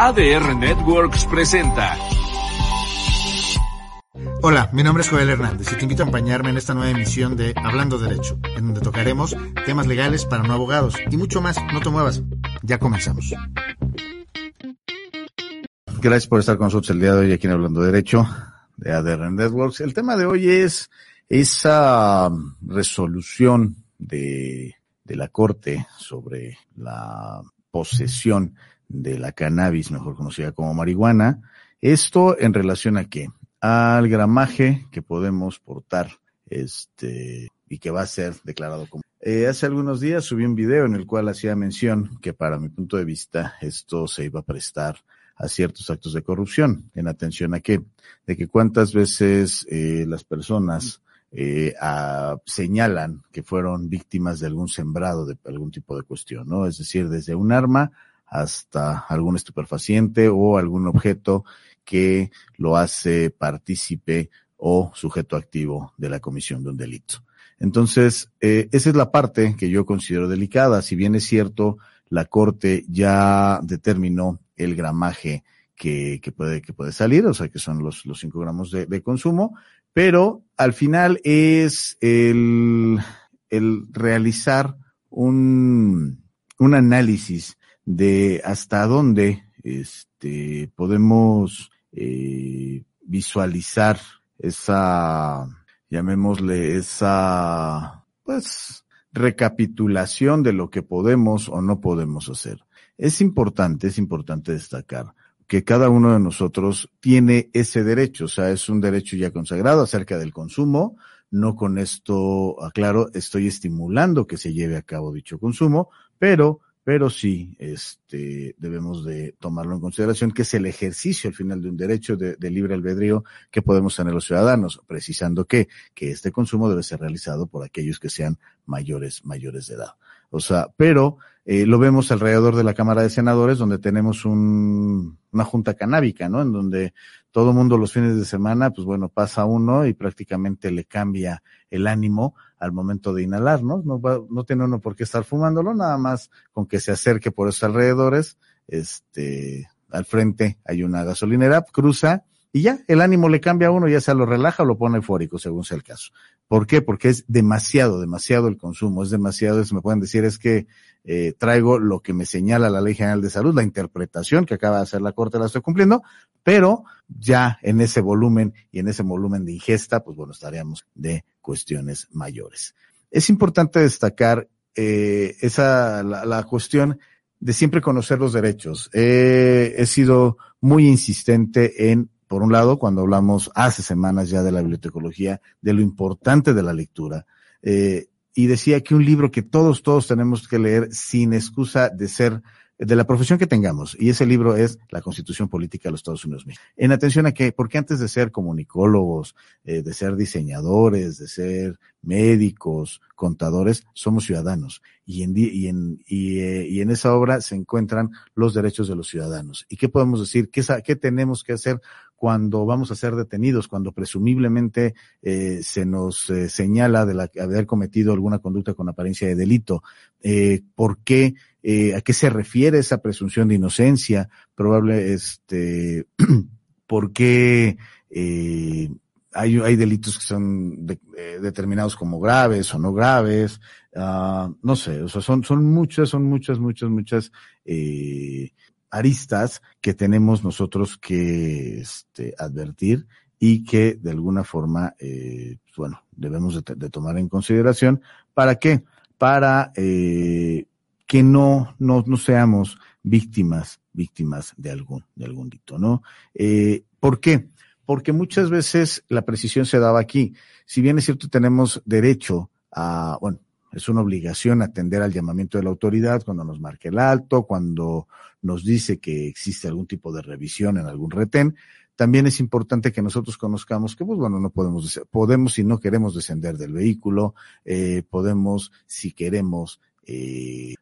ADR Networks presenta. Hola, mi nombre es Joel Hernández y te invito a acompañarme en esta nueva emisión de Hablando Derecho, en donde tocaremos temas legales para no abogados y mucho más. No te muevas. Ya comenzamos. Gracias por estar con nosotros el día de hoy aquí en Hablando Derecho de ADR Networks. El tema de hoy es esa resolución de, de la Corte sobre la posesión de la cannabis, mejor conocida como marihuana. Esto en relación a qué? Al gramaje que podemos portar, este, y que va a ser declarado como. Eh, hace algunos días subí un video en el cual hacía mención que para mi punto de vista esto se iba a prestar a ciertos actos de corrupción. En atención a qué? De que cuántas veces eh, las personas eh, señalan que fueron víctimas de algún sembrado de algún tipo de cuestión, ¿no? Es decir, desde un arma hasta algún estupefaciente o algún objeto que lo hace partícipe o sujeto activo de la comisión de un delito. Entonces, eh, esa es la parte que yo considero delicada. Si bien es cierto, la Corte ya determinó el gramaje que, puede, que puede salir, o sea, que son los, los 5 gramos de, de, consumo, pero al final es el, el realizar un, un análisis de hasta dónde este, podemos eh, visualizar esa, llamémosle, esa, pues, recapitulación de lo que podemos o no podemos hacer. Es importante, es importante destacar que cada uno de nosotros tiene ese derecho, o sea, es un derecho ya consagrado acerca del consumo. No con esto, aclaro, estoy estimulando que se lleve a cabo dicho consumo, pero pero sí este, debemos de tomarlo en consideración, que es el ejercicio al final de un derecho de, libre albedrío que podemos tener los ciudadanos, precisando que, que este consumo debe ser realizado por aquellos que sean mayores, mayores de edad. O sea, pero eh, lo vemos alrededor de la Cámara de Senadores, donde tenemos un, una junta canábica, ¿no? En donde todo mundo los fines de semana, pues bueno, pasa uno y prácticamente le cambia el ánimo al momento de inhalar, ¿no? No, va, no tiene uno por qué estar fumándolo, nada más con que se acerque por esos alrededores, este, al frente hay una gasolinera, cruza y ya, el ánimo le cambia a uno, ya sea lo relaja o lo pone eufórico, según sea el caso. ¿Por qué? Porque es demasiado, demasiado el consumo, es demasiado, eso me pueden decir, es que eh, traigo lo que me señala la Ley General de Salud, la interpretación que acaba de hacer la Corte, la estoy cumpliendo, pero ya en ese volumen y en ese volumen de ingesta, pues bueno, estaríamos de cuestiones mayores. Es importante destacar eh, esa, la, la cuestión de siempre conocer los derechos. Eh, he sido muy insistente en por un lado, cuando hablamos hace semanas ya de la bibliotecología, de lo importante de la lectura, eh, y decía que un libro que todos, todos tenemos que leer sin excusa de ser de la profesión que tengamos, y ese libro es la Constitución Política de los Estados Unidos. En atención a que, porque antes de ser comunicólogos, eh, de ser diseñadores, de ser médicos, contadores, somos ciudadanos. Y en, y en, y, eh, y en esa obra se encuentran los derechos de los ciudadanos. ¿Y qué podemos decir? ¿Qué, qué tenemos que hacer cuando vamos a ser detenidos, cuando presumiblemente eh, se nos señala de la, haber cometido alguna conducta con apariencia de delito. ¿Por qué? Eh, ¿A qué se refiere esa presunción de inocencia? Probable, este, ¿por qué eh, hay, hay delitos que son eh, determinados como graves o no graves? Uh, no sé, o sea, son, son muchas, son muchas, muchas, muchas eh, aristas que tenemos nosotros que este, advertir y que de alguna forma, eh, bueno, debemos de, de, tomar en consideración. ¿Para qué? Para eh, que no, no, no seamos víctimas, víctimas de algún, de algún dito, ¿no? Eh, ¿Por qué? Porque muchas veces la precisión se daba aquí. Si bien es cierto, tenemos derecho a, bueno, es una obligación atender al llamamiento de la autoridad cuando nos marque el alto, cuando nos dice que existe algún tipo de revisión en algún retén. También es importante que nosotros conozcamos que, pues bueno, no podemos, podemos si no queremos descender del vehículo, eh, podemos si queremos eh,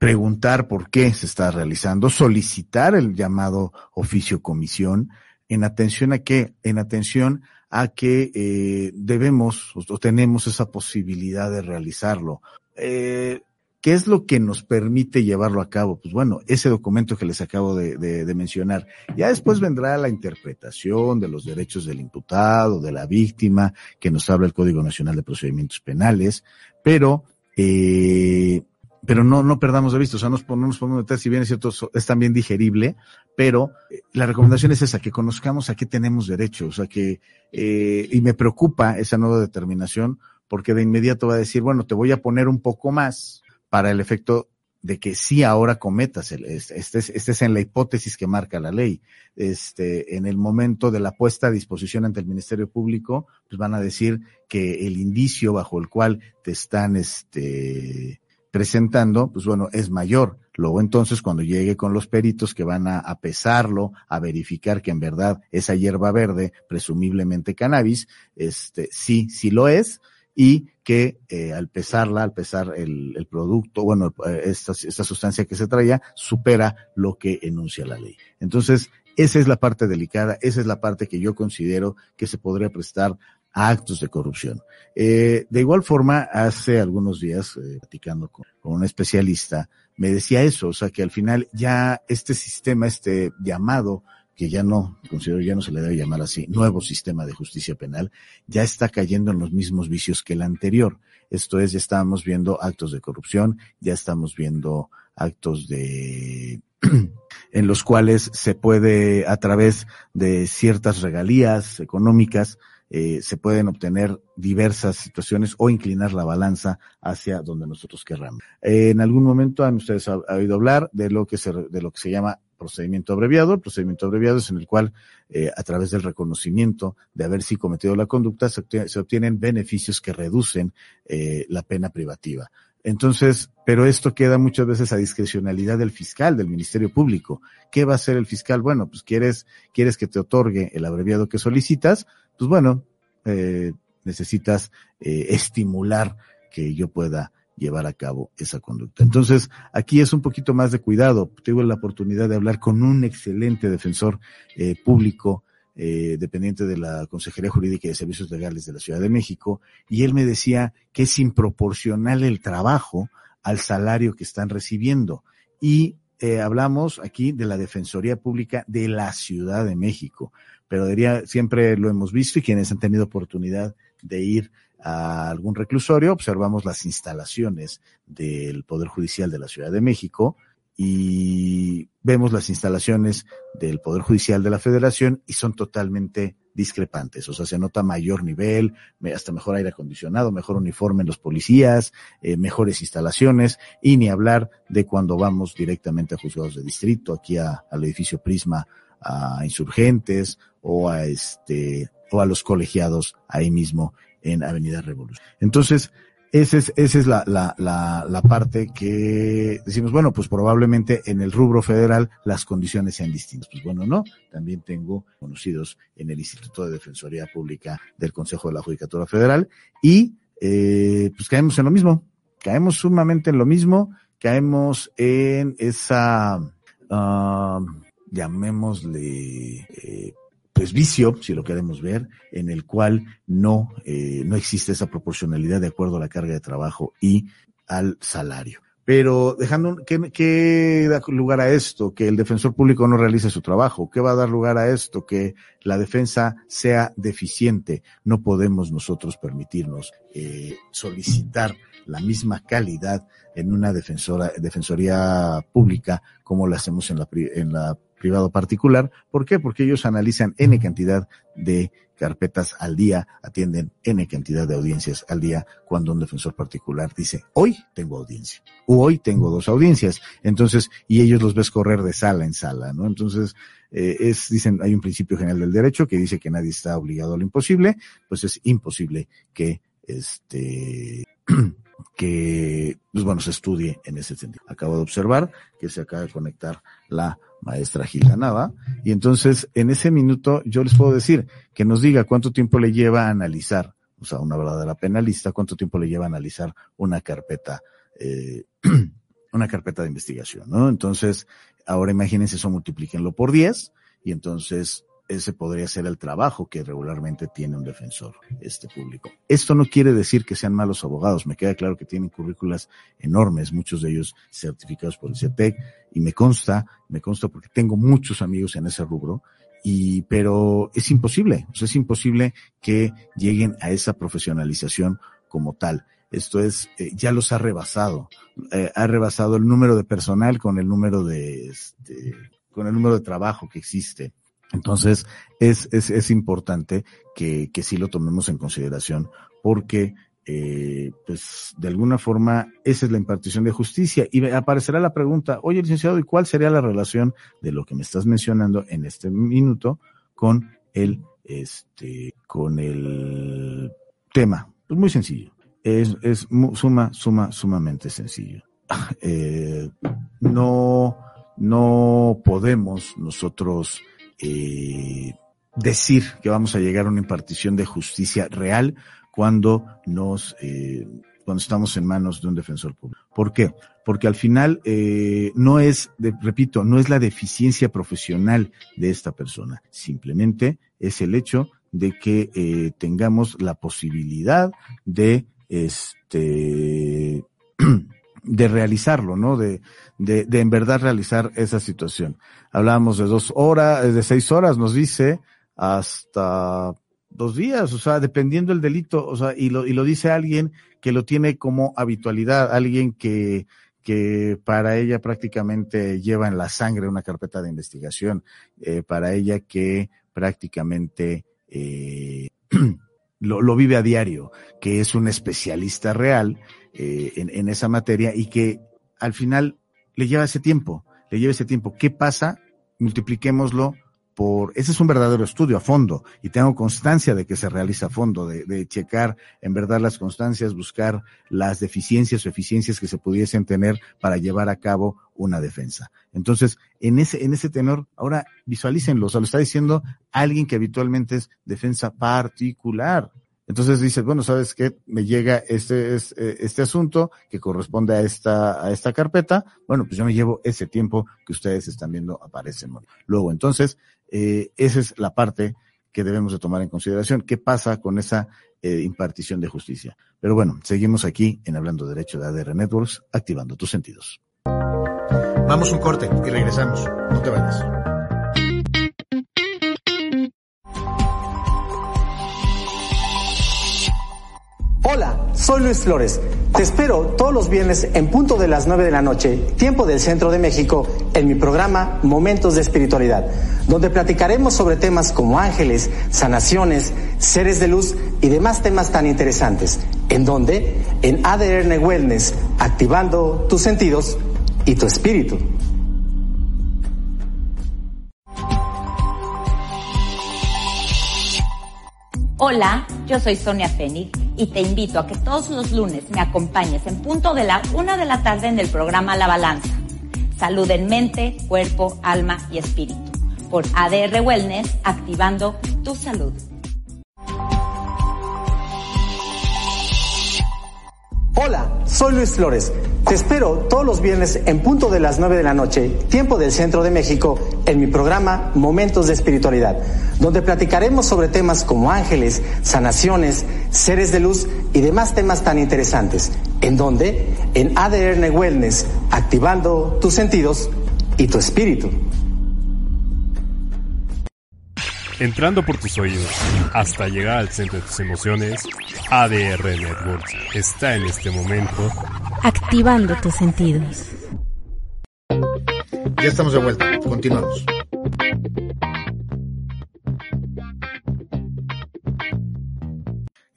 preguntar por qué se está realizando, solicitar el llamado oficio comisión, en atención a qué, en atención a que eh, debemos o tenemos esa posibilidad de realizarlo. Eh, ¿Qué es lo que nos permite llevarlo a cabo? Pues bueno, ese documento que les acabo de, de, de, mencionar. Ya después vendrá la interpretación de los derechos del imputado, de la víctima, que nos habla el Código Nacional de Procedimientos Penales, pero eh, pero no, no perdamos de vista, o sea, no nos podemos meter, si bien es cierto, es también digerible, pero eh, la recomendación es esa, que conozcamos a qué tenemos derecho, o sea, que, eh, y me preocupa esa nueva determinación, porque de inmediato va a decir, bueno, te voy a poner un poco más para el efecto de que sí ahora cometas, el, estés, estés en la hipótesis que marca la ley. Este, en el momento de la puesta a disposición ante el Ministerio Público, pues van a decir que el indicio bajo el cual te están, este, presentando, pues bueno, es mayor. Luego entonces cuando llegue con los peritos que van a, pesarlo, a verificar que en verdad esa hierba verde, presumiblemente cannabis, este, sí, sí lo es, y que eh, al pesarla, al pesar el, el producto, bueno, esta, esta sustancia que se traía, supera lo que enuncia la ley. Entonces, esa es la parte delicada, esa es la parte que yo considero que se podría prestar actos de corrupción. Eh, de igual forma, hace algunos días, eh, platicando con, con, un especialista, me decía eso, o sea, que al final ya este sistema, este llamado, que ya no, considero ya no se le debe llamar así, nuevo sistema de justicia penal, ya está cayendo en los mismos vicios que el anterior. Esto es, ya estamos viendo actos de corrupción, ya estamos viendo actos de en los cuales se puede, a través de ciertas regalías económicas, eh, se pueden obtener diversas situaciones o inclinar la balanza hacia donde nosotros querramos. Eh, en algún momento han ustedes oído hablar de lo que se, de lo que se llama procedimiento abreviado. El procedimiento abreviado es en el cual, eh, a través del reconocimiento de haber sí cometido la conducta, se obtienen beneficios que reducen eh, la pena privativa. Entonces, pero esto queda muchas veces a discrecionalidad del fiscal, del Ministerio Público. ¿Qué va a hacer el fiscal? Bueno, pues quieres, quieres que te otorgue el abreviado que solicitas, pues bueno, eh, necesitas eh, estimular que yo pueda llevar a cabo esa conducta. Entonces, aquí es un poquito más de cuidado. Tuve la oportunidad de hablar con un excelente defensor eh, público, eh, dependiente de la Consejería Jurídica y de Servicios Legales de la Ciudad de México, y él me decía que es improporcional el trabajo al salario que están recibiendo. Y eh, hablamos aquí de la Defensoría Pública de la Ciudad de México pero diría, siempre lo hemos visto y quienes han tenido oportunidad de ir a algún reclusorio, observamos las instalaciones del Poder Judicial de la Ciudad de México y vemos las instalaciones del Poder Judicial de la Federación y son totalmente discrepantes. O sea, se nota mayor nivel, hasta mejor aire acondicionado, mejor uniforme en los policías, eh, mejores instalaciones y ni hablar de cuando vamos directamente a juzgados de distrito, aquí al edificio Prisma a insurgentes o a este o a los colegiados ahí mismo en Avenida Revolución. Entonces, esa es, esa es la, la, la, la, parte que decimos, bueno, pues probablemente en el rubro federal las condiciones sean distintas. Pues bueno, no. También tengo conocidos en el Instituto de Defensoría Pública del Consejo de la Judicatura Federal y eh, pues caemos en lo mismo. Caemos sumamente en lo mismo. Caemos en esa... Uh, llamémosle, eh, pues vicio, si lo queremos ver, en el cual no, eh, no existe esa proporcionalidad de acuerdo a la carga de trabajo y al salario. Pero dejando, ¿qué, ¿qué, da lugar a esto? Que el defensor público no realice su trabajo. ¿Qué va a dar lugar a esto? Que la defensa sea deficiente. No podemos nosotros permitirnos eh, solicitar la misma calidad en una defensora, defensoría pública como la hacemos en la, en la privado particular. ¿Por qué? Porque ellos analizan N cantidad de carpetas al día, atienden N cantidad de audiencias al día, cuando un defensor particular dice, hoy tengo audiencia, o hoy tengo dos audiencias. Entonces, y ellos los ves correr de sala en sala, ¿no? Entonces, eh, es, dicen, hay un principio general del derecho que dice que nadie está obligado a lo imposible, pues es imposible que, este, que, pues bueno, se estudie en ese sentido. Acabo de observar que se acaba de conectar la maestra Gilda y entonces en ese minuto yo les puedo decir que nos diga cuánto tiempo le lleva a analizar, o sea, una verdadera penalista, cuánto tiempo le lleva a analizar una carpeta, eh, una carpeta de investigación, ¿no? Entonces, ahora imagínense eso, multiplíquenlo por 10, y entonces ese podría ser el trabajo que regularmente tiene un defensor este público. Esto no quiere decir que sean malos abogados, me queda claro que tienen currículas enormes, muchos de ellos certificados por el CETEC, y me consta, me consta porque tengo muchos amigos en ese rubro, y, pero es imposible, o sea, es imposible que lleguen a esa profesionalización como tal. Esto es, eh, ya los ha rebasado, eh, ha rebasado el número de personal con el número de, este, con el número de trabajo que existe. Entonces, es, es, es importante que, que sí lo tomemos en consideración porque, eh, pues, de alguna forma, esa es la impartición de justicia. Y aparecerá la pregunta, oye, licenciado, ¿y cuál sería la relación de lo que me estás mencionando en este minuto con el, este, con el tema? Pues muy sencillo. Es, es suma, suma, sumamente sencillo. Eh, no, no podemos nosotros eh, decir que vamos a llegar a una impartición de justicia real cuando nos eh, cuando estamos en manos de un defensor público. ¿Por qué? Porque al final eh, no es, repito, no es la deficiencia profesional de esta persona, simplemente es el hecho de que eh, tengamos la posibilidad de este de realizarlo, ¿no? De, de, de en verdad realizar esa situación. Hablábamos de dos horas, de seis horas, nos dice, hasta dos días, o sea, dependiendo el delito, o sea, y lo, y lo dice alguien que lo tiene como habitualidad, alguien que, que para ella prácticamente lleva en la sangre una carpeta de investigación, eh, para ella que prácticamente eh, lo, lo vive a diario, que es un especialista real eh, en, en esa materia y que al final le lleva ese tiempo, le lleva ese tiempo. ¿Qué pasa? Multipliquémoslo por, ese es un verdadero estudio a fondo y tengo constancia de que se realiza a fondo, de, de, checar en verdad las constancias, buscar las deficiencias o eficiencias que se pudiesen tener para llevar a cabo una defensa. Entonces, en ese, en ese tenor, ahora visualícenlo, o sea, lo está diciendo alguien que habitualmente es defensa particular. Entonces dices, bueno, ¿sabes qué? Me llega este, este, este asunto que corresponde a esta, a esta carpeta. Bueno, pues yo me llevo ese tiempo que ustedes están viendo aparecen. Luego, entonces, eh, esa es la parte que debemos de tomar en consideración. ¿Qué pasa con esa eh, impartición de justicia? Pero bueno, seguimos aquí en Hablando de Derecho de ADR Networks, activando tus sentidos. Vamos un corte y regresamos. No te vayas. Hola, soy Luis Flores. Te espero todos los viernes en punto de las 9 de la noche, tiempo del centro de México, en mi programa Momentos de Espiritualidad, donde platicaremos sobre temas como ángeles, sanaciones, seres de luz y demás temas tan interesantes. ¿En donde En ADN Wellness, activando tus sentidos y tu espíritu. Hola, yo soy Sonia Fénix y te invito a que todos los lunes me acompañes en punto de la una de la tarde en el programa La Balanza. Salud en mente, cuerpo, alma y espíritu. Por ADR Wellness, activando tu salud. Hola, soy Luis Flores. Te espero todos los viernes en punto de las 9 de la noche, tiempo del centro de México, en mi programa Momentos de Espiritualidad, donde platicaremos sobre temas como ángeles, sanaciones, seres de luz y demás temas tan interesantes. ¿En donde En ADN Wellness, activando tus sentidos y tu espíritu. Entrando por tus oídos hasta llegar al centro de tus emociones, ADR Networks está en este momento activando tus sentidos. Ya estamos de vuelta, continuamos.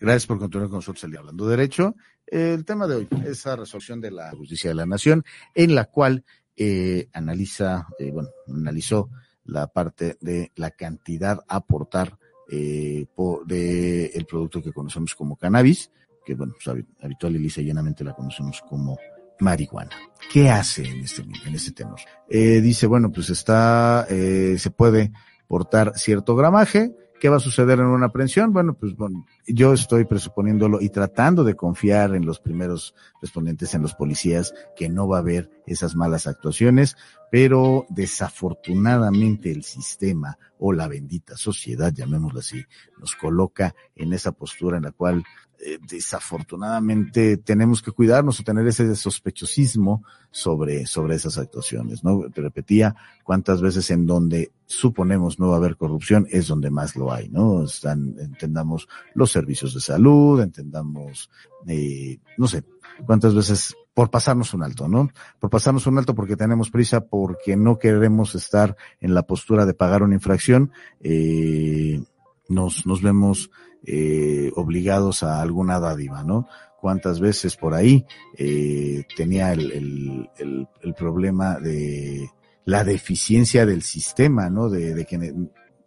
Gracias por continuar con nosotros el día hablando derecho. El tema de hoy, esa resolución de la justicia de la nación, en la cual eh, analiza, eh, bueno, analizó la parte de la cantidad a aportar eh, de el producto que conocemos como cannabis que bueno, pues, habitual y lisa llanamente la conocemos como marihuana. ¿Qué hace en este, en este tenor? Eh, dice, bueno, pues está, eh, se puede portar cierto gramaje, ¿Qué va a suceder en una aprehensión? Bueno, pues bueno, yo estoy presuponiéndolo y tratando de confiar en los primeros respondientes, en los policías, que no va a haber esas malas actuaciones, pero desafortunadamente el sistema o la bendita sociedad, llamémoslo así, nos coloca en esa postura en la cual eh, desafortunadamente tenemos que cuidarnos o tener ese sospechosismo sobre, sobre esas actuaciones, ¿no? Te repetía cuántas veces en donde suponemos no va a haber corrupción es donde más lo hay, ¿no? Están, entendamos los servicios de salud, entendamos, eh, no sé, cuántas veces por pasarnos un alto, ¿no? Por pasarnos un alto porque tenemos prisa, porque no queremos estar en la postura de pagar una infracción, eh, nos, nos vemos eh, obligados a alguna dádiva, ¿no? Cuántas veces por ahí eh, tenía el, el, el, el, problema de la deficiencia del sistema, ¿no? De, de que,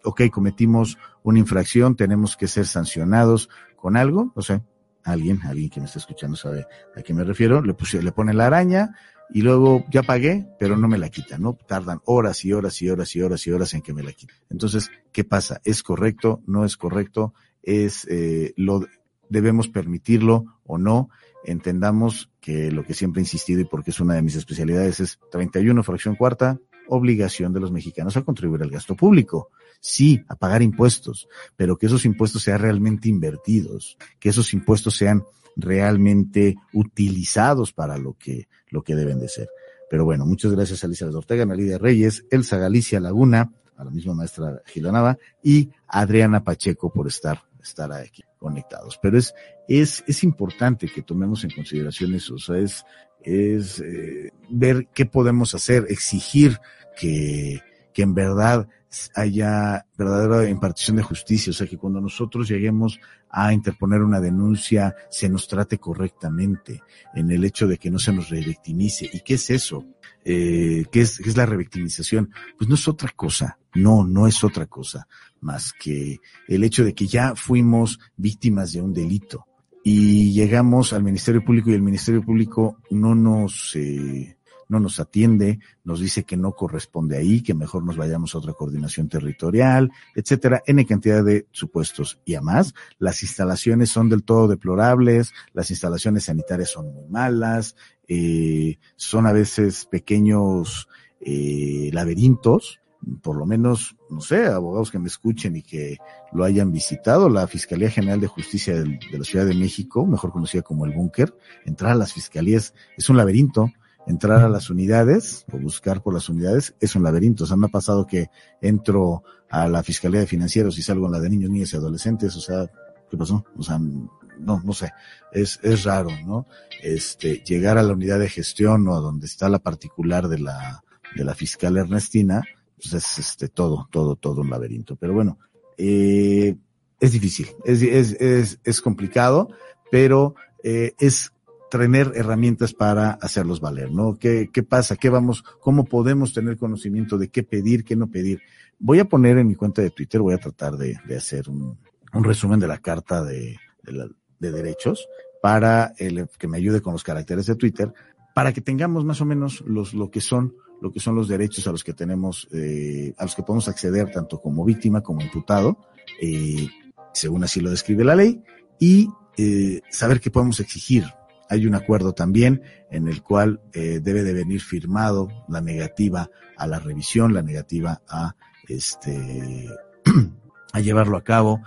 ok, cometimos una infracción, tenemos que ser sancionados con algo, o sea, alguien, alguien que me está escuchando sabe a qué me refiero, le puse, le pone la araña, y luego ya pagué, pero no me la quitan, ¿no? Tardan horas y horas y horas y horas y horas en que me la quiten. Entonces, ¿qué pasa? ¿Es correcto? ¿No es correcto? es eh, lo debemos permitirlo o no. Entendamos que lo que siempre he insistido y porque es una de mis especialidades es 31 fracción cuarta, obligación de los mexicanos a contribuir al gasto público. Sí, a pagar impuestos, pero que esos impuestos sean realmente invertidos, que esos impuestos sean realmente utilizados para lo que, lo que deben de ser. Pero bueno, muchas gracias a Alicia Ortega, Lidia Reyes, Elsa Galicia Laguna, a la misma maestra Gilanaba y Adriana Pacheco por estar estar aquí conectados. Pero es, es, es importante que tomemos en consideración eso, o sea, es, es eh, ver qué podemos hacer, exigir que, que en verdad haya verdadera impartición de justicia, o sea, que cuando nosotros lleguemos a interponer una denuncia se nos trate correctamente en el hecho de que no se nos revictimice. ¿Y qué es eso? Eh, ¿qué, es, ¿Qué es la revictimización? Pues no es otra cosa, no, no es otra cosa más que el hecho de que ya fuimos víctimas de un delito y llegamos al Ministerio Público y el Ministerio Público no nos, eh, no nos atiende, nos dice que no corresponde ahí, que mejor nos vayamos a otra coordinación territorial, etcétera, N cantidad de supuestos. Y además, las instalaciones son del todo deplorables, las instalaciones sanitarias son muy malas, eh, son a veces pequeños eh, laberintos, por lo menos, no sé, abogados que me escuchen y que lo hayan visitado, la Fiscalía General de Justicia de, la Ciudad de México, mejor conocida como el Búnker, entrar a las fiscalías es un laberinto, entrar a las unidades o buscar por las unidades es un laberinto. O sea, me ha pasado que entro a la Fiscalía de Financieros y salgo en la de niños, niñas y adolescentes, o sea, ¿qué pasó? O sea, no, no sé, es, es raro, ¿no? Este, llegar a la unidad de gestión o a donde está la particular de la, de la fiscal Ernestina, pues es este, todo, todo, todo un laberinto. Pero bueno, eh, es difícil, es, es, es, es complicado, pero eh, es tener herramientas para hacerlos valer, ¿no? ¿Qué, ¿Qué pasa? ¿Qué vamos? ¿Cómo podemos tener conocimiento de qué pedir, qué no pedir? Voy a poner en mi cuenta de Twitter, voy a tratar de, hacer un, resumen de la carta de, de, la, de derechos para el, que me ayude con los caracteres de Twitter, para que tengamos más o menos los, lo que son lo que son los derechos a los que tenemos, eh, a los que podemos acceder tanto como víctima como imputado, eh, según así lo describe la ley, y eh, saber qué podemos exigir. Hay un acuerdo también en el cual eh, debe de venir firmado la negativa a la revisión, la negativa a este a llevarlo a cabo.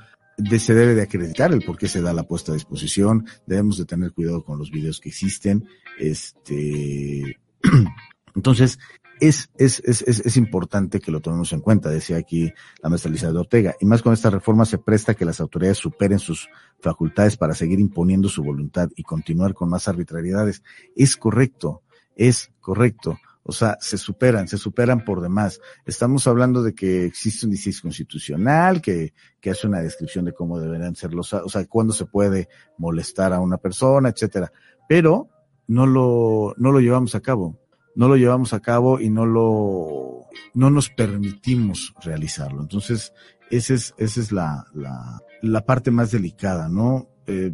Se debe de acreditar el por qué se da la puesta a disposición. Debemos de tener cuidado con los videos que existen. Este Entonces, es, es, es, es, importante que lo tomemos en cuenta, decía aquí la maestra Elizabeth Ortega. Y más con esta reforma se presta que las autoridades superen sus facultades para seguir imponiendo su voluntad y continuar con más arbitrariedades. Es correcto, es correcto. O sea, se superan, se superan por demás. Estamos hablando de que existe un diseño constitucional, que, que hace una descripción de cómo deberían ser los, o sea, cuándo se puede molestar a una persona, etcétera. Pero no lo, no lo llevamos a cabo no lo llevamos a cabo y no lo, no nos permitimos realizarlo. Entonces, esa es, esa es la, la, la parte más delicada, ¿no? Eh,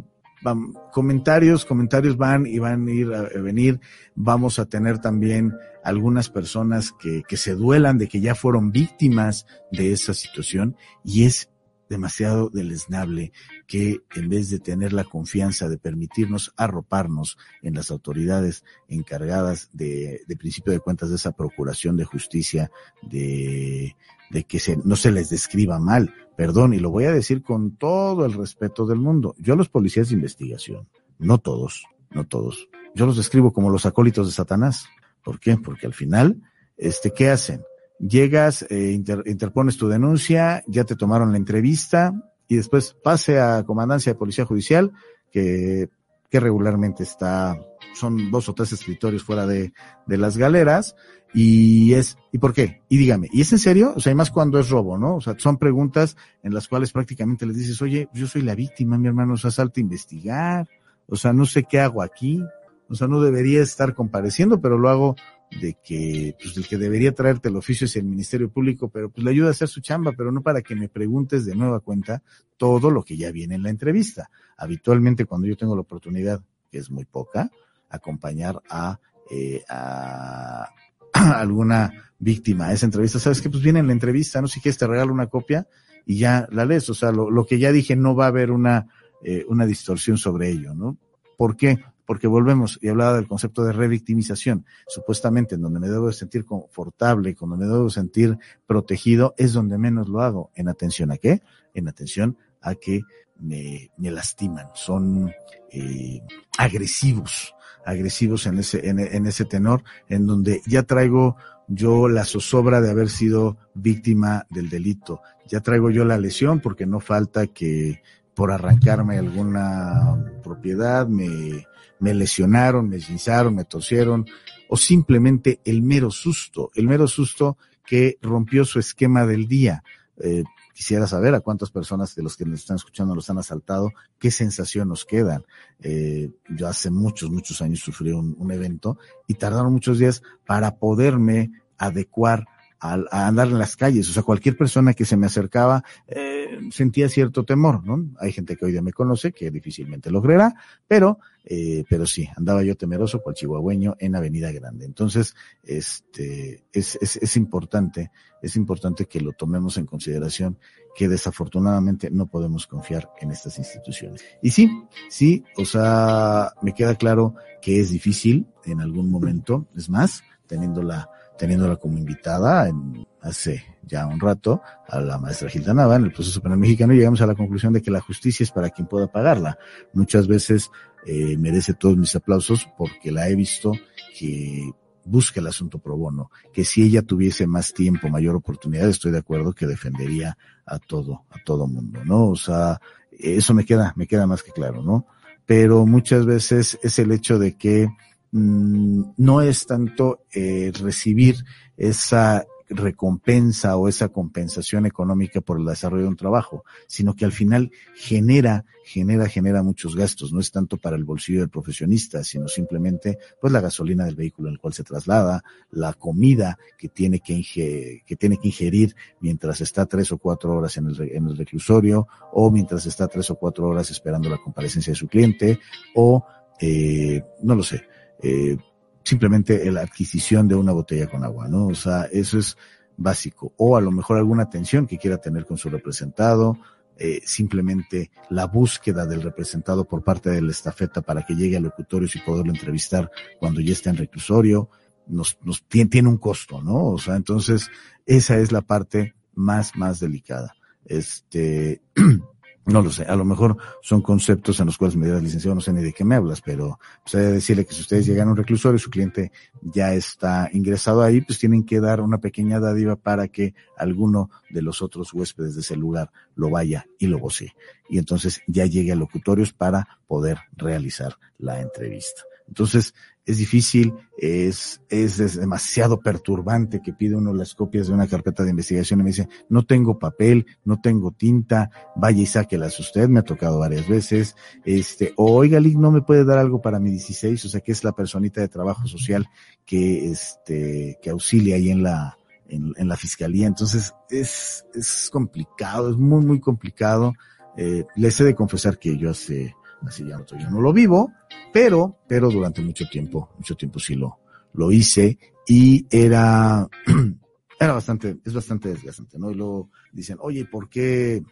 comentarios, comentarios van y van a ir a, venir. Vamos a tener también algunas personas que, que se duelan de que ya fueron víctimas de esa situación y es demasiado deleznable que en vez de tener la confianza de permitirnos arroparnos en las autoridades encargadas de, de principio de cuentas de esa procuración de justicia, de, de que se, no se les describa mal, perdón, y lo voy a decir con todo el respeto del mundo. Yo a los policías de investigación, no todos, no todos, yo los describo como los acólitos de Satanás. ¿Por qué? Porque al final, este, ¿qué hacen? Llegas, eh, interpones tu denuncia, ya te tomaron la entrevista y después pase a comandancia de policía judicial que, que regularmente está, son dos o tres escritorios fuera de, de las galeras y es, ¿y por qué? Y dígame, ¿y es en serio? O sea, y más cuando es robo, ¿no? O sea, son preguntas en las cuales prácticamente les dices, oye, yo soy la víctima, mi hermano, o sea, salte a investigar, o sea, no sé qué hago aquí, o sea, no debería estar compareciendo, pero lo hago de que pues el que debería traerte el oficio es el Ministerio Público, pero pues le ayuda a hacer su chamba, pero no para que me preguntes de nueva cuenta todo lo que ya viene en la entrevista. Habitualmente cuando yo tengo la oportunidad, que es muy poca, acompañar a, eh, a, alguna víctima a esa entrevista, sabes que pues viene en la entrevista, no si quieres te regalo una copia y ya la lees, o sea, lo, lo que ya dije no va a haber una, eh, una distorsión sobre ello, ¿no? ¿Por qué? Porque volvemos y hablaba del concepto de revictimización, supuestamente en donde me debo de sentir confortable, cuando me debo de sentir protegido, es donde menos lo hago. ¿En atención a qué? En atención a que me, me lastiman, son eh, agresivos, agresivos en ese, en, en ese tenor, en donde ya traigo yo la zozobra de haber sido víctima del delito. Ya traigo yo la lesión porque no falta que por arrancarme alguna propiedad me, me lesionaron, me guisaron, me torcieron, o simplemente el mero susto, el mero susto que rompió su esquema del día. Eh, quisiera saber a cuántas personas de los que nos están escuchando los han asaltado, qué sensación nos quedan. Eh, yo hace muchos, muchos años sufrí un, un evento y tardaron muchos días para poderme adecuar a, a, andar en las calles. O sea, cualquier persona que se me acercaba eh, sentía cierto temor, ¿no? Hay gente que hoy día me conoce, que difícilmente logrará, pero, eh, pero sí, andaba yo temeroso cual chihuahueño en Avenida Grande. Entonces, este, es, es, es importante, es importante que lo tomemos en consideración que desafortunadamente no podemos confiar en estas instituciones. Y sí, sí, o sea, me queda claro que es difícil en algún momento, es más, teniendo la, teniéndola como invitada en, hace ya un rato a la maestra Gilda Nava en el proceso penal mexicano llegamos a la conclusión de que la justicia es para quien pueda pagarla. Muchas veces eh, merece todos mis aplausos porque la he visto que busca el asunto pro bono, que si ella tuviese más tiempo, mayor oportunidad, estoy de acuerdo que defendería a todo, a todo mundo, ¿no? O sea, eso me queda, me queda más que claro, ¿no? Pero muchas veces es el hecho de que Mm, no es tanto eh, recibir esa recompensa o esa compensación económica por el desarrollo de un trabajo, sino que al final genera, genera, genera muchos gastos. No es tanto para el bolsillo del profesionista, sino simplemente pues la gasolina del vehículo en el cual se traslada, la comida que tiene que, ingerir, que tiene que ingerir mientras está tres o cuatro horas en el, en el reclusorio o mientras está tres o cuatro horas esperando la comparecencia de su cliente o eh, no lo sé, eh, simplemente la adquisición de una botella con agua, ¿no? O sea, eso es básico. O a lo mejor alguna atención que quiera tener con su representado, eh, simplemente la búsqueda del representado por parte de la estafeta para que llegue al locutorio y poderlo entrevistar cuando ya está en reclusorio, nos, nos tiene, tiene un costo, ¿no? O sea, entonces esa es la parte más, más delicada. Este, No lo sé, a lo mejor son conceptos en los cuales me dirás, licenciado, no sé ni de qué me hablas, pero pues hay que decirle que si ustedes llegan a un reclusorio y su cliente ya está ingresado ahí, pues tienen que dar una pequeña dádiva para que alguno de los otros huéspedes de ese lugar lo vaya y lo goce. Y entonces ya llegue a locutorios para poder realizar la entrevista. Entonces, es difícil, es, es, demasiado perturbante que pide uno las copias de una carpeta de investigación y me dice, no tengo papel, no tengo tinta, vaya y sáquelas usted, me ha tocado varias veces, este, oiga, Lick, no me puede dar algo para mi 16, o sea, que es la personita de trabajo social que, este, que auxilia ahí en la, en, en la fiscalía. Entonces, es, es complicado, es muy, muy complicado. Eh, les he de confesar que yo hace, así ya no, lo vivo, pero, pero durante mucho tiempo, mucho tiempo sí lo, lo hice y era, era bastante, es bastante desgastante, ¿no? Y luego dicen, oye, ¿por qué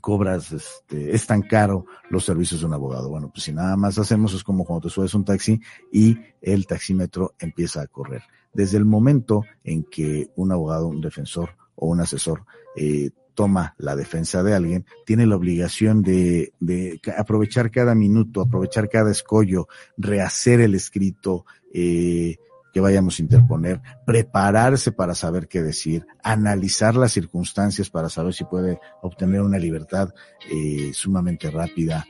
cobras, este, es tan caro los servicios de un abogado? Bueno, pues si nada más hacemos es como cuando te subes un taxi y el taxímetro empieza a correr. Desde el momento en que un abogado, un defensor o un asesor eh, toma la defensa de alguien, tiene la obligación de, aprovechar cada minuto, aprovechar cada escollo, rehacer el escrito, eh, que vayamos a interponer, prepararse para saber qué decir, analizar las circunstancias para saber si puede obtener una libertad eh, sumamente rápida,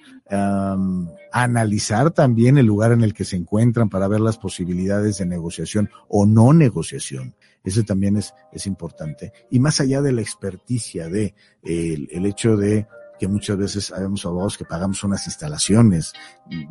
analizar también el lugar en el que se encuentran para ver las posibilidades de negociación o no negociación. Eso también es, es importante. Y más allá de la experticia de eh, el hecho de que muchas veces habemos abogados que pagamos unas instalaciones.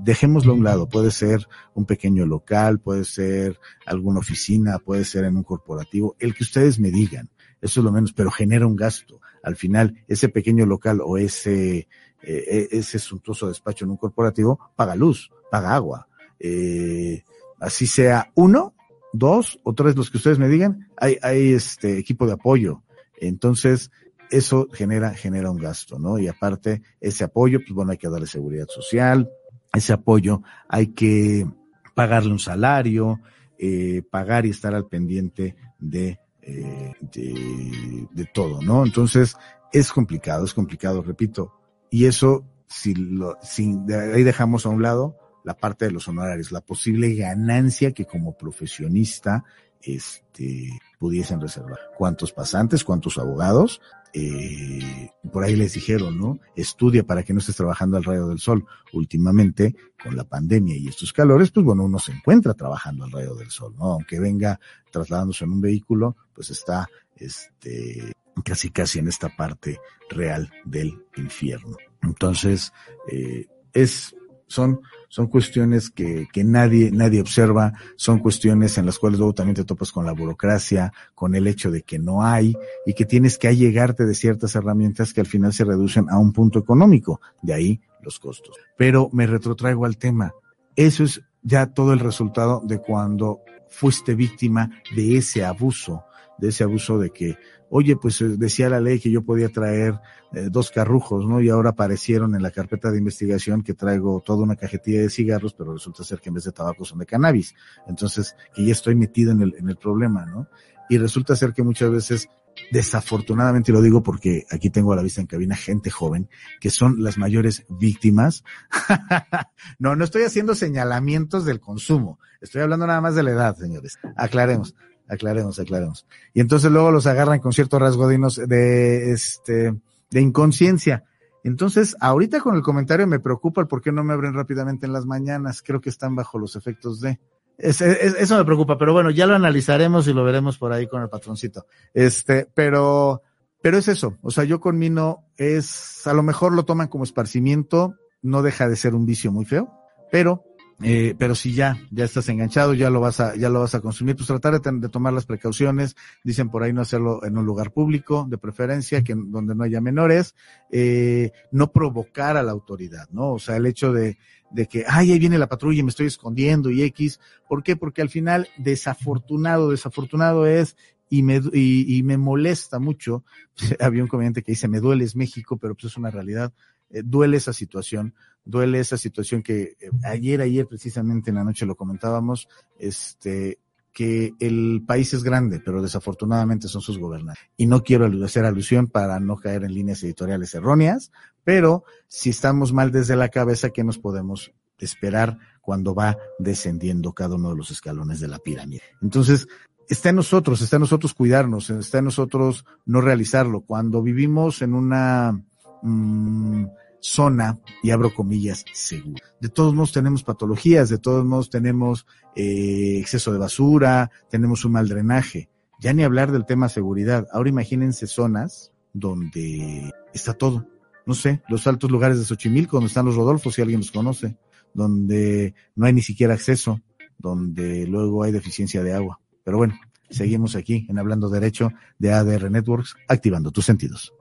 Dejémoslo a un lado, puede ser un pequeño local, puede ser alguna oficina, puede ser en un corporativo, el que ustedes me digan, eso es lo menos, pero genera un gasto. Al final, ese pequeño local o ese, eh, ese suntuoso despacho en un corporativo paga luz, paga agua. Eh, así sea uno, dos o tres los que ustedes me digan, hay, hay este equipo de apoyo. Entonces, eso genera, genera un gasto, ¿no? Y aparte, ese apoyo, pues bueno, hay que darle seguridad social, ese apoyo hay que pagarle un salario, eh, pagar y estar al pendiente de, eh, de, de, todo, ¿no? Entonces, es complicado, es complicado, repito. Y eso, si lo, si de ahí dejamos a un lado la parte de los honorarios, la posible ganancia que como profesionista, este, pudiesen reservar. ¿Cuántos pasantes? ¿Cuántos abogados? eh, por ahí les dijeron, ¿no? Estudia para que no estés trabajando al rayo del sol. Últimamente, con la pandemia y estos calores, pues bueno, uno se encuentra trabajando al rayo del sol, ¿no? Aunque venga trasladándose en un vehículo, pues está, este, casi casi en esta parte real del infierno. Entonces, eh, es son, son cuestiones que, que nadie, nadie observa, son cuestiones en las cuales luego también te topas con la burocracia, con el hecho de que no hay y que tienes que allegarte de ciertas herramientas que al final se reducen a un punto económico, de ahí los costos. Pero me retrotraigo al tema. Eso es ya todo el resultado de cuando fuiste víctima de ese abuso, de ese abuso de que oye, pues eh, decía la ley que yo podía traer eh, dos carrujos, ¿no? Y ahora aparecieron en la carpeta de investigación que traigo toda una cajetilla de cigarros, pero resulta ser que en vez de tabaco son de cannabis. Entonces, que ya estoy metido en el, en el problema, ¿no? Y resulta ser que muchas veces desafortunadamente, lo digo porque aquí tengo a la vista en cabina gente joven, que son las mayores víctimas. no, no estoy haciendo señalamientos del consumo, estoy hablando nada más de la edad, señores. Aclaremos aclaremos, aclaremos. Y entonces luego los agarran con cierto rasgo de, este, de inconsciencia. Entonces, ahorita con el comentario me preocupa el por qué no me abren rápidamente en las mañanas. Creo que están bajo los efectos de. Es, es, eso me preocupa, pero bueno, ya lo analizaremos y lo veremos por ahí con el patroncito. Este, pero, pero es eso. O sea, yo con Mino es, a lo mejor lo toman como esparcimiento, no deja de ser un vicio muy feo, pero eh, pero si ya, ya estás enganchado, ya lo vas a, ya lo vas a consumir, pues tratar de, de, tomar las precauciones, dicen por ahí no hacerlo en un lugar público, de preferencia, que donde no haya menores, eh, no provocar a la autoridad, ¿no? O sea, el hecho de, de que, ay, ahí viene la patrulla y me estoy escondiendo y X, ¿por qué? Porque al final, desafortunado, desafortunado es, y me, y, y me molesta mucho, había un comediante que dice, me dueles México, pero pues es una realidad, eh, duele esa situación, duele esa situación que eh, ayer, ayer precisamente en la noche lo comentábamos, este, que el país es grande, pero desafortunadamente son sus gobernantes. Y no quiero hacer alusión para no caer en líneas editoriales erróneas, pero si estamos mal desde la cabeza, ¿qué nos podemos esperar cuando va descendiendo cada uno de los escalones de la pirámide? Entonces, está en nosotros, está en nosotros cuidarnos, está en nosotros no realizarlo. Cuando vivimos en una mmm, zona, y abro comillas, segura. De todos modos tenemos patologías, de todos modos tenemos eh, exceso de basura, tenemos un mal drenaje. Ya ni hablar del tema seguridad. Ahora imagínense zonas donde está todo. No sé, los altos lugares de Xochimilco, donde están los Rodolfos, si alguien los conoce, donde no hay ni siquiera acceso, donde luego hay deficiencia de agua. Pero bueno, seguimos aquí en Hablando Derecho de ADR Networks, activando tus sentidos.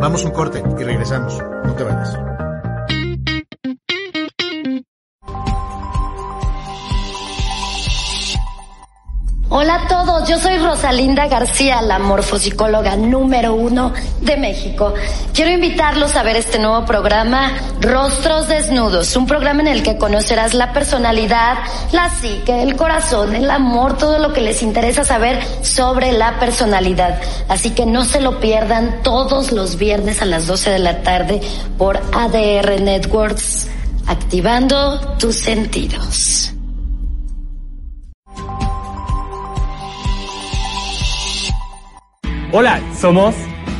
Vamos un corte y regresamos. No te vayas. Hola a todos, yo soy Rosalinda García, la morfopsicóloga número uno de México. Quiero invitarlos a ver este nuevo programa, Rostros Desnudos, un programa en el que conocerás la personalidad, la psique, el corazón, el amor, todo lo que les interesa saber sobre la personalidad. Así que no se lo pierdan todos los viernes a las 12 de la tarde por ADR Networks, activando tus sentidos. Hola, somos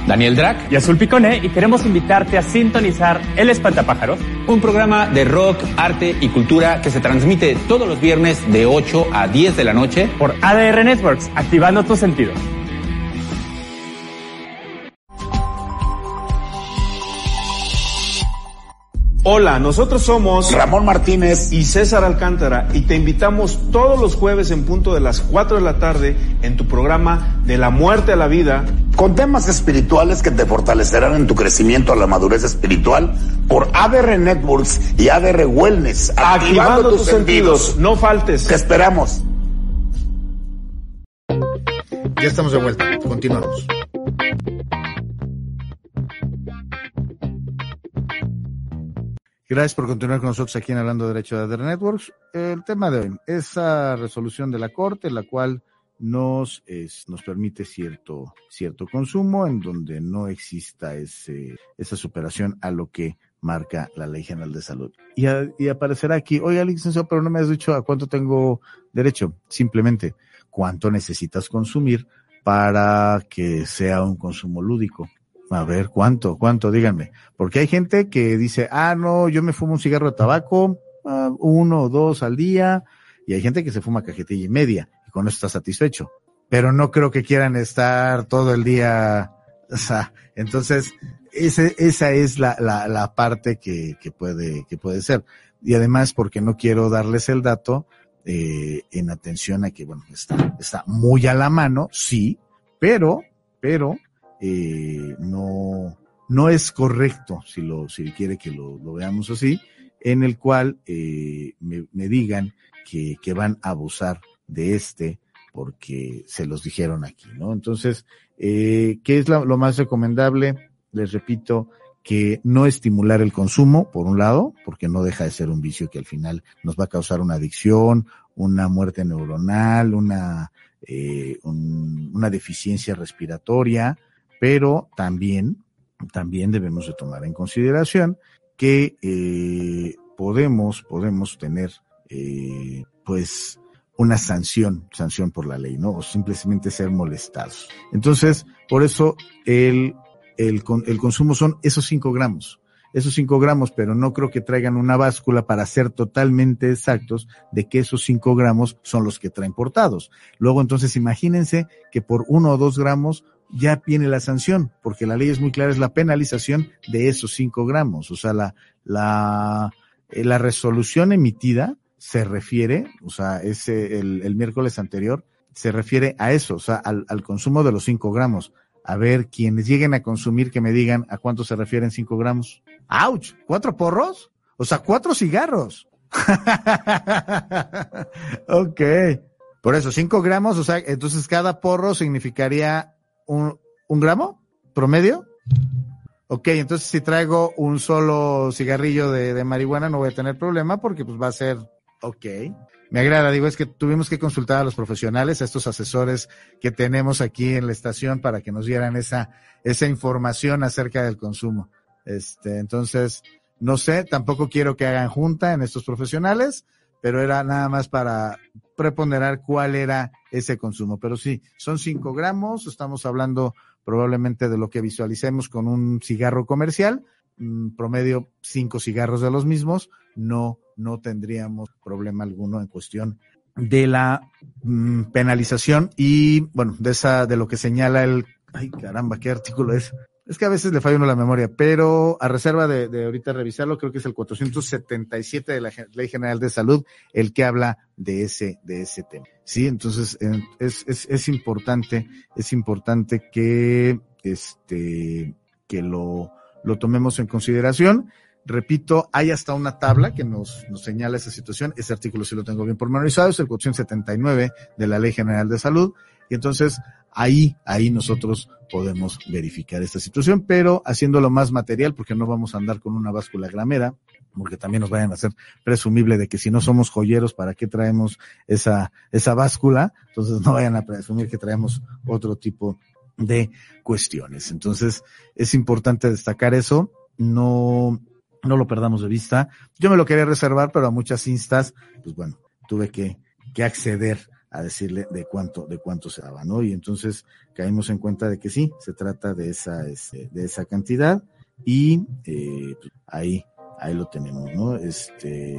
Daniel Drac y Azul Picone y queremos invitarte a sintonizar El Espantapájaros, un programa de rock, arte y cultura que se transmite todos los viernes de 8 a 10 de la noche por ADR Networks, activando tus sentidos. Hola, nosotros somos Ramón Martínez y César Alcántara y te invitamos todos los jueves en punto de las 4 de la tarde en tu programa De la muerte a la vida con temas espirituales que te fortalecerán en tu crecimiento a la madurez espiritual por ADR Networks y ADR Wellness. Activando, tus, sentidos. No faltes. Te esperamos. Ya estamos de vuelta. Continuamos. Gracias por continuar con nosotros aquí en Hablando de Derecho de ADR Networks. El tema de hoy, esa resolución de la Corte, la cual nos, nos permite cierto, cierto consumo en donde no exista ese, esa superación a lo que marca la Ley General de Salud. Y, y aparecerá aquí, oye, licenciado, pero no me has dicho a cuánto tengo derecho. Simplemente, cuánto necesitas consumir para que sea un consumo lúdico. A ver, ¿cuánto? ¿Cuánto? Díganme. Porque hay gente que dice, ah, no, yo me fumo un cigarro de tabaco, uh, uno o dos al día, y hay gente que se fuma cajetilla y media, y con eso está satisfecho. Pero no creo que quieran estar todo el día, o sea, entonces, ese, esa es la, la, la parte que, que puede, que puede ser. Y además, porque no quiero darles el dato, eh, en atención a que, bueno, está, está muy a la mano, sí, pero, pero, eh, no, no es correcto, si lo, si quiere que lo, lo veamos así, en el cual eh, me, digan que, que van a abusar de este porque se los dijeron aquí, ¿no? Entonces, eh, ¿qué es lo, más recomendable? Les repito, que no estimular el consumo, por un lado, porque no deja de ser un vicio que al final nos va a causar una adicción, una muerte neuronal, una, eh, un, una deficiencia respiratoria, pero también, también debemos de tomar en consideración que eh, podemos, podemos tener, eh, pues, una sanción, sanción por la ley, ¿no? O simplemente ser molestados. Entonces, por eso el, el, el consumo son esos cinco gramos esos cinco gramos, pero no creo que traigan una báscula para ser totalmente exactos de que esos cinco gramos son los que traen portados. Luego, entonces, imagínense que por uno o dos gramos ya viene la sanción, porque la ley es muy clara, es la penalización de esos cinco gramos. O sea, la, la, la resolución emitida se refiere, o sea, ese, el, el miércoles anterior, se refiere a eso, o sea, al, al consumo de los cinco gramos. A ver, quienes lleguen a consumir, que me digan a cuánto se refieren cinco gramos. ¡Auch! ¿Cuatro porros? O sea, cuatro cigarros. ok. Por eso, cinco gramos, o sea, entonces cada porro significaría un, un gramo promedio. Ok, entonces si traigo un solo cigarrillo de, de, marihuana no voy a tener problema porque pues va a ser, ok. Me agrada, digo, es que tuvimos que consultar a los profesionales, a estos asesores que tenemos aquí en la estación para que nos dieran esa, esa información acerca del consumo. Este, entonces, no sé, tampoco quiero que hagan junta en estos profesionales, pero era nada más para preponderar cuál era ese consumo. Pero sí, son cinco gramos, estamos hablando probablemente de lo que visualicemos con un cigarro comercial, mmm, promedio cinco cigarros de los mismos, no, no tendríamos problema alguno en cuestión de la mmm, penalización y, bueno, de esa, de lo que señala el, ay caramba, ¿qué artículo es? Es que a veces le falla uno la memoria, pero a reserva de, de, ahorita revisarlo, creo que es el 477 de la Ley General de Salud el que habla de ese, de ese tema. Sí, entonces es, es, es importante, es importante que, este, que lo, lo tomemos en consideración. Repito, hay hasta una tabla que nos, nos señala esa situación. Ese artículo sí lo tengo bien pormenorizado, es el 479 de la Ley General de Salud. Y entonces ahí, ahí nosotros podemos verificar esta situación, pero haciéndolo más material, porque no vamos a andar con una báscula gramera, porque también nos vayan a hacer presumible de que si no somos joyeros, ¿para qué traemos esa, esa báscula? Entonces no vayan a presumir que traemos otro tipo de cuestiones. Entonces es importante destacar eso. No, no lo perdamos de vista. Yo me lo quería reservar, pero a muchas instas, pues bueno, tuve que, que acceder a decirle de cuánto, de cuánto se daba, ¿no? Y entonces caímos en cuenta de que sí, se trata de esa, este, de esa cantidad y eh, pues, ahí, ahí lo tenemos, ¿no? Este,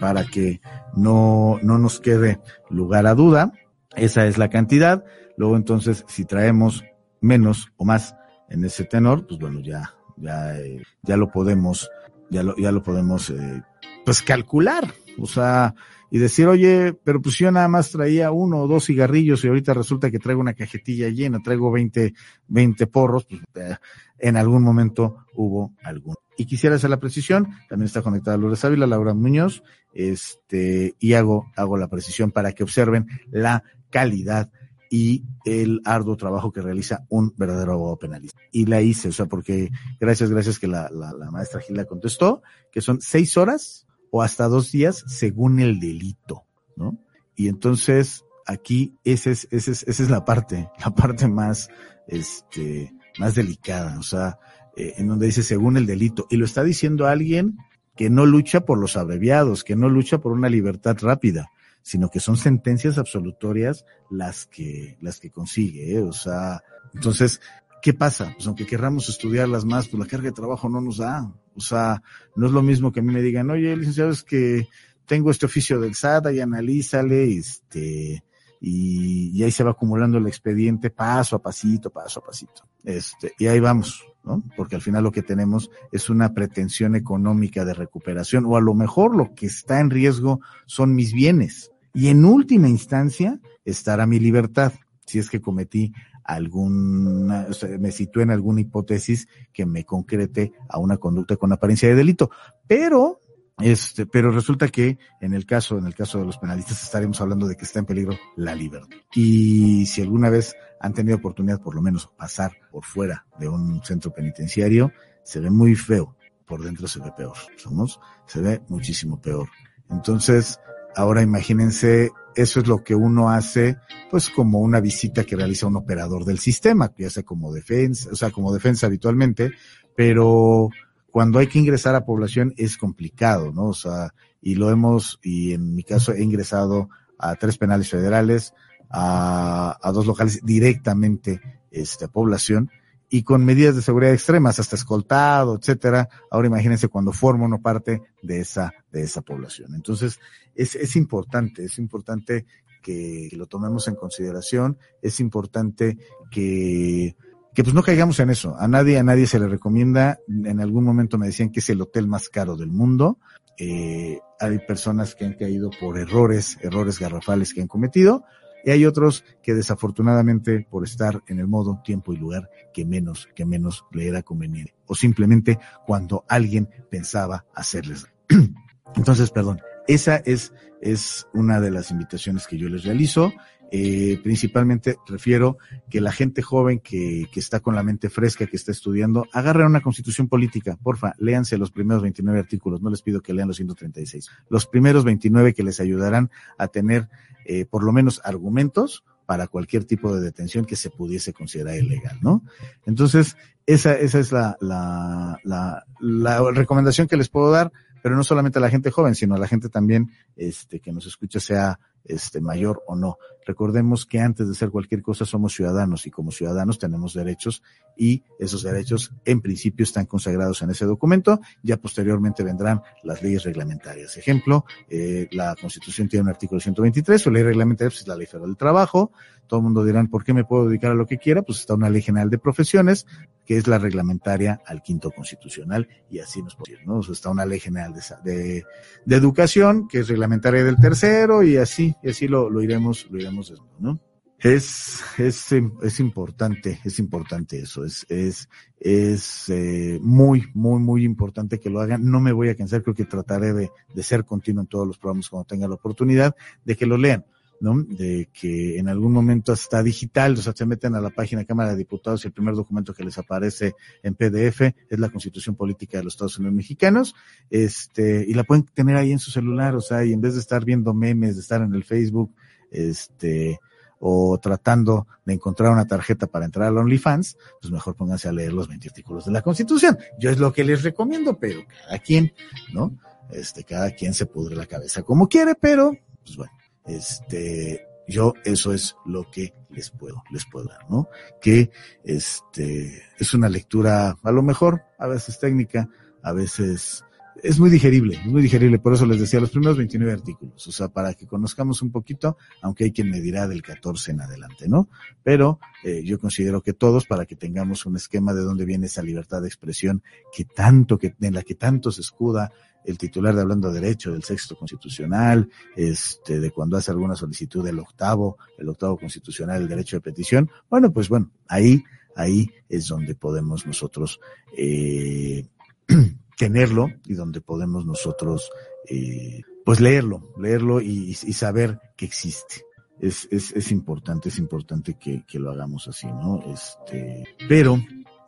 para que no, no nos quede lugar a duda, esa es la cantidad. Luego entonces, si traemos menos o más en ese tenor, pues bueno, ya, ya, eh, ya lo podemos ya lo, ya lo podemos, eh, pues calcular, o sea, y decir, oye, pero pues yo nada más traía uno o dos cigarrillos y ahorita resulta que traigo una cajetilla llena, traigo 20, 20 porros, pues eh, en algún momento hubo algún. Y quisiera hacer la precisión, también está conectada Lourdes Ávila, Laura Muñoz, este, y hago, hago la precisión para que observen la calidad y el arduo trabajo que realiza un verdadero abogado penalista. Y la hice, o sea, porque gracias, gracias que la, la, la maestra Gila contestó, que son seis horas o hasta dos días según el delito, ¿no? Y entonces aquí esa es, esa es, esa es la parte, la parte más, este, más delicada, o sea, eh, en donde dice según el delito. Y lo está diciendo alguien que no lucha por los abreviados, que no lucha por una libertad rápida, sino que son sentencias absolutorias las que, las que consigue, ¿eh? o sea, entonces, ¿qué pasa? Pues aunque querramos estudiarlas más, pues la carga de trabajo no nos da, o sea, no es lo mismo que a mí me digan, oye, licenciado, es que tengo este oficio del SAT, y analízale, este, y, y ahí se va acumulando el expediente paso a pasito, paso a pasito, este, y ahí vamos, ¿no? Porque al final lo que tenemos es una pretensión económica de recuperación, o a lo mejor lo que está en riesgo son mis bienes, y en última instancia estará mi libertad, si es que cometí alguna, me situé en alguna hipótesis que me concrete a una conducta con apariencia de delito. Pero, este, pero resulta que en el caso, en el caso de los penalistas estaremos hablando de que está en peligro la libertad. Y si alguna vez han tenido oportunidad por lo menos pasar por fuera de un centro penitenciario, se ve muy feo. Por dentro se ve peor. Somos, se ve muchísimo peor. Entonces, Ahora imagínense, eso es lo que uno hace, pues como una visita que realiza un operador del sistema, ya sea como defensa, o sea, como defensa habitualmente, pero cuando hay que ingresar a población es complicado, ¿no? O sea, y lo hemos, y en mi caso he ingresado a tres penales federales, a, dos locales directamente, este, población, y con medidas de seguridad extremas, hasta escoltado, etcétera. Ahora imagínense cuando forma uno parte de esa, de esa población. Entonces, es, es importante, es importante que, lo tomemos en consideración, es importante que, que pues no caigamos en eso. A nadie, a nadie se le recomienda. En algún momento me decían que es el hotel más caro del mundo. Eh, hay personas que han caído por errores, errores garrafales que han cometido y hay otros que desafortunadamente por estar en el modo, tiempo y lugar que menos, que menos le era conveniente. O simplemente cuando alguien pensaba hacerles. Entonces, perdón, esa es, es una de las invitaciones que yo les realizo. Eh, principalmente refiero que la gente joven que, que está con la mente fresca, que está estudiando, agarre una constitución política, porfa, léanse los primeros 29 artículos, no les pido que lean los 136, los primeros 29 que les ayudarán a tener eh, por lo menos argumentos para cualquier tipo de detención que se pudiese considerar ilegal, ¿no? Entonces, esa, esa es la, la, la, la recomendación que les puedo dar, pero no solamente a la gente joven, sino a la gente también, este, que nos escucha sea este, mayor o no. Recordemos que antes de ser cualquier cosa somos ciudadanos y como ciudadanos tenemos derechos y esos derechos en principio están consagrados en ese documento. Ya posteriormente vendrán las leyes reglamentarias. Ejemplo, eh, la Constitución tiene un artículo 123, su ley reglamentaria pues, es la Ley Federal del Trabajo. Todo el mundo dirán, ¿por qué me puedo dedicar a lo que quiera? Pues está una Ley General de Profesiones, que es la reglamentaria al quinto constitucional y así nos podemos decir, ¿no? Está una Ley General de Educación, que es reglamentaria del tercero y así y así lo, lo iremos, lo iremos ¿no? Es, es, es importante, es importante eso, es, es, es eh, muy, muy, muy importante que lo hagan. No me voy a cansar, creo que trataré de, de ser continuo en todos los programas cuando tenga la oportunidad de que lo lean. ¿No? De que en algún momento está digital, o sea, se meten a la página Cámara de Diputados y el primer documento que les aparece en PDF es la Constitución Política de los Estados Unidos Mexicanos, este, y la pueden tener ahí en su celular, o sea, y en vez de estar viendo memes, de estar en el Facebook, este, o tratando de encontrar una tarjeta para entrar al OnlyFans, pues mejor pónganse a leer los 20 artículos de la Constitución. Yo es lo que les recomiendo, pero cada quien, ¿no? Este, cada quien se pudre la cabeza como quiere, pero, pues bueno este, yo eso es lo que les puedo, les puedo dar, ¿no? Que este es una lectura a lo mejor, a veces técnica, a veces es muy digerible, es muy digerible, por eso les decía los primeros 29 artículos, o sea, para que conozcamos un poquito, aunque hay quien me dirá del 14 en adelante, ¿no? Pero eh, yo considero que todos, para que tengamos un esquema de dónde viene esa libertad de expresión que tanto, que, en la que tanto se escuda el titular de Hablando de Derecho del sexto constitucional, este, de cuando hace alguna solicitud del octavo, el octavo constitucional, el derecho de petición. Bueno, pues bueno, ahí, ahí es donde podemos nosotros eh, tenerlo y donde podemos nosotros eh, pues leerlo, leerlo y, y, saber que existe. Es, es, es importante, es importante que, que lo hagamos así, ¿no? Este, pero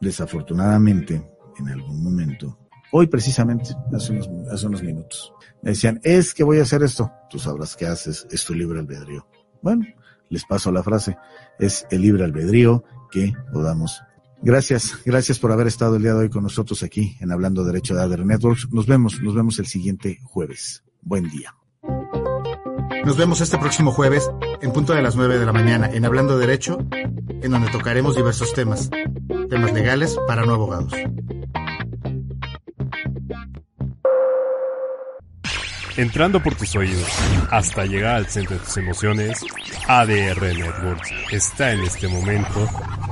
desafortunadamente, en algún momento, Hoy precisamente, hace unos, hace unos minutos, me decían, es que voy a hacer esto. Tú sabrás qué haces, es tu libre albedrío. Bueno, les paso la frase, es el libre albedrío que podamos. Gracias, gracias por haber estado el día de hoy con nosotros aquí en Hablando Derecho de Adder Networks. Nos vemos, nos vemos el siguiente jueves. Buen día. Nos vemos este próximo jueves en punto de las 9 de la mañana en Hablando Derecho, en donde tocaremos diversos temas, temas legales para no abogados. entrando por tus oídos hasta llegar al centro de tus emociones, ADR Networks está en este momento